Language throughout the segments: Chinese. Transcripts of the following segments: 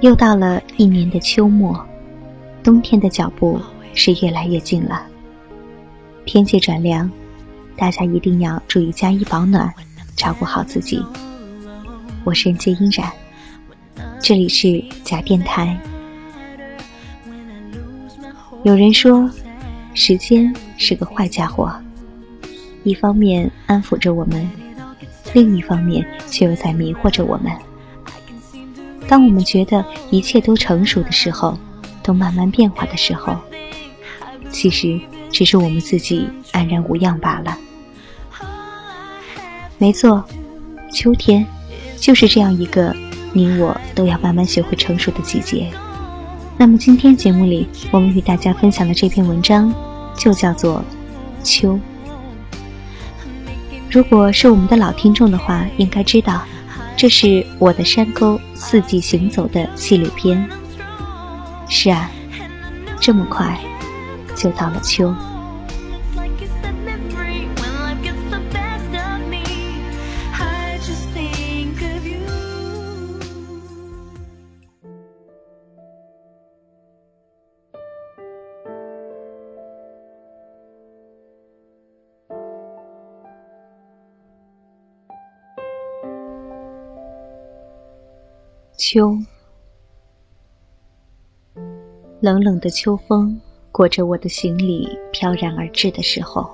又到了一年的秋末，冬天的脚步是越来越近了。天气转凉，大家一定要注意加衣保暖，照顾好自己。我是人间音染，这里是假电台。有人说，时间是个坏家伙，一方面安抚着我们，另一方面却又在迷惑着我们。当我们觉得一切都成熟的时候，都慢慢变化的时候，其实只是我们自己安然无恙罢了。没错，秋天就是这样一个你我都要慢慢学会成熟的季节。那么今天节目里，我们与大家分享的这篇文章就叫做《秋》。如果是我们的老听众的话，应该知道。这是我的山沟四季行走的系列片。是啊，这么快就到了秋。秋，冷冷的秋风裹着我的行李飘然而至的时候，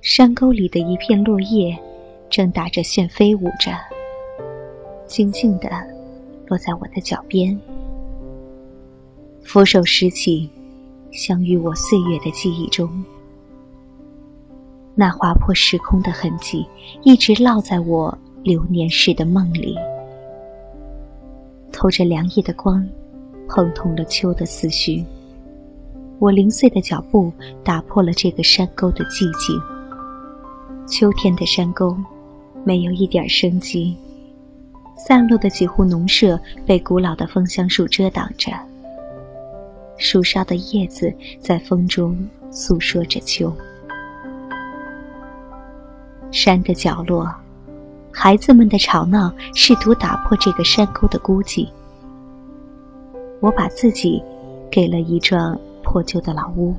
山沟里的一片落叶正打着旋飞舞着，静静地落在我的脚边。扶手拾起，相遇我岁月的记忆中，那划破时空的痕迹，一直烙在我流年时的梦里。透着凉意的光，碰痛了秋的思绪。我零碎的脚步打破了这个山沟的寂静。秋天的山沟，没有一点生机。散落的几户农舍被古老的枫香树遮挡着。树梢的叶子在风中诉说着秋。山的角落。孩子们的吵闹试图打破这个山沟的孤寂。我把自己给了一幢破旧的老屋，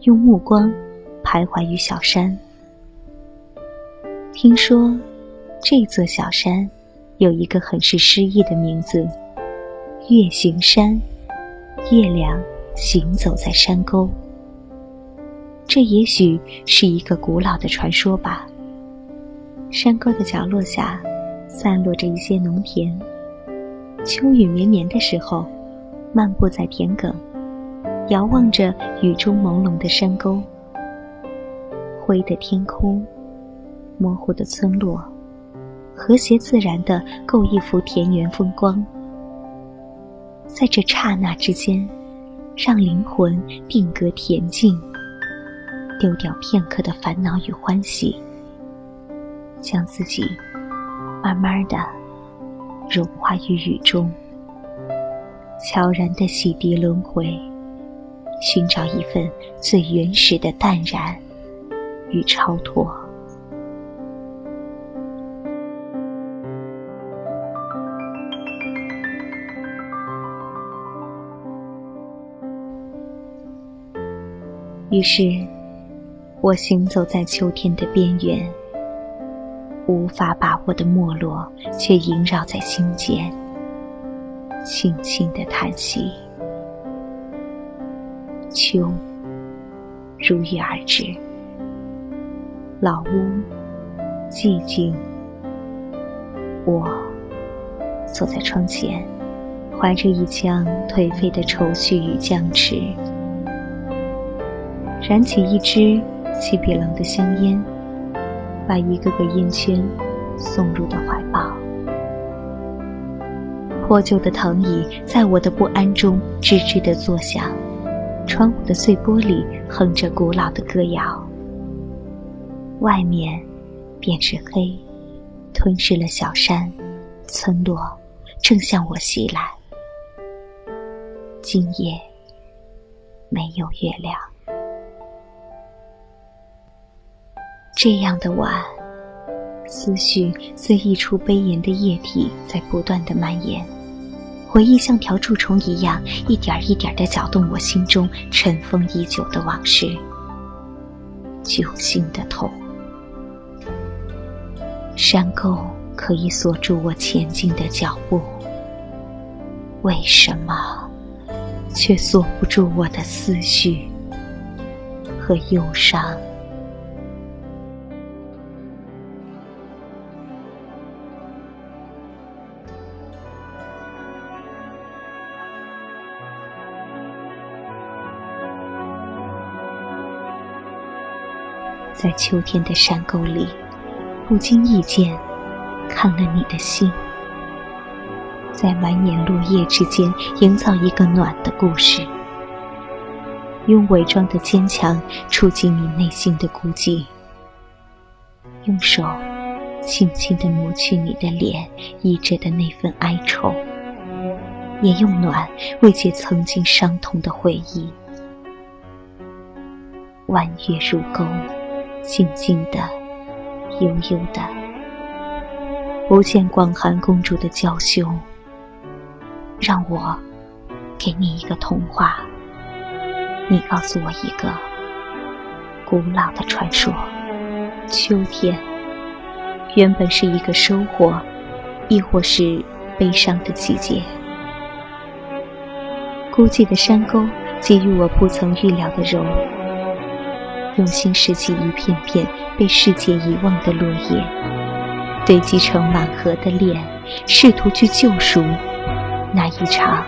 用目光徘徊于小山。听说这座小山有一个很是诗意的名字——月行山。月亮行走在山沟，这也许是一个古老的传说吧。山沟的角落下，散落着一些农田。秋雨绵绵的时候，漫步在田埂，遥望着雨中朦胧的山沟。灰的天空，模糊的村落，和谐自然的构一幅田园风光。在这刹那之间，让灵魂定格恬静，丢掉片刻的烦恼与欢喜。将自己慢慢的融化于雨中，悄然的洗涤轮回，寻找一份最原始的淡然与超脱。于是，我行走在秋天的边缘。无法把握的没落，却萦绕在心间，轻轻的叹息。秋如约而至，老屋寂静，我坐在窗前，怀着一腔颓废的愁绪与僵持，燃起一支西比冷的香烟，把一个个烟圈送入的怀抱。破旧的藤椅在我的不安中吱吱地作响，窗户的碎玻璃哼着古老的歌谣。外面便是黑，吞噬了小山、村落，正向我袭来。今夜没有月亮。这样的晚，思绪似溢出悲炎的液体，在不断的蔓延。回忆像条蛀虫一样，一点一点地搅动我心中尘封已久的往事，揪心的痛。山沟可以锁住我前进的脚步，为什么却锁不住我的思绪和忧伤？在秋天的山沟里，不经意间看了你的信，在满眼落叶之间营造一个暖的故事，用伪装的坚强触及你内心的孤寂，用手轻轻地抹去你的脸溢着的那份哀愁，也用暖慰藉曾经伤痛的回忆。弯月如钩。静静的，悠悠的，不见广寒公主的娇羞。让我给你一个童话，你告诉我一个古老的传说。秋天原本是一个收获，亦或是悲伤的季节。孤寂的山沟给予我不曾预料的柔。用心拾起一片片被世界遗忘的落叶，堆积成满河的脸，试图去救赎那一场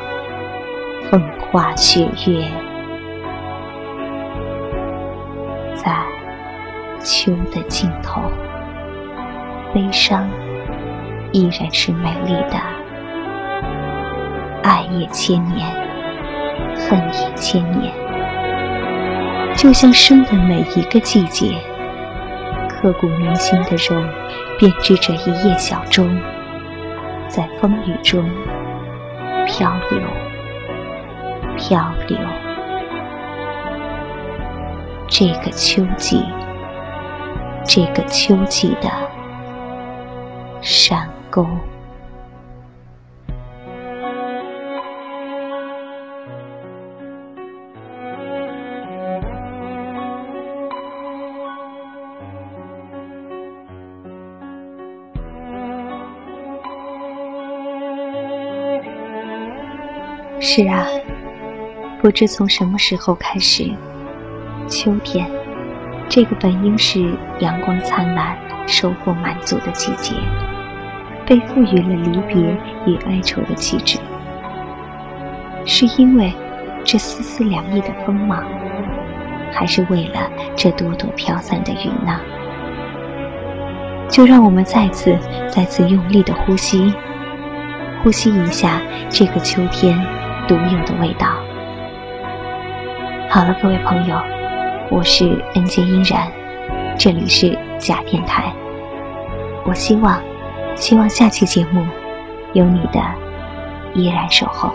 风花雪月。在秋的尽头，悲伤依然是美丽的。爱也千年，恨也千年。就像生的每一个季节，刻骨铭心的肉编织着一叶小舟，在风雨中漂流，漂流。这个秋季，这个秋季的山沟。是啊，不知从什么时候开始，秋天这个本应是阳光灿烂、收获满足的季节，被赋予了离别与哀愁的气质。是因为这丝丝凉意的锋芒，还是为了这朵朵飘散的云呢？就让我们再次、再次用力的呼吸，呼吸一下这个秋天。独有的味道。好了，各位朋友，我是恩杰依然，这里是假电台。我希望，希望下期节目有你的依然守候。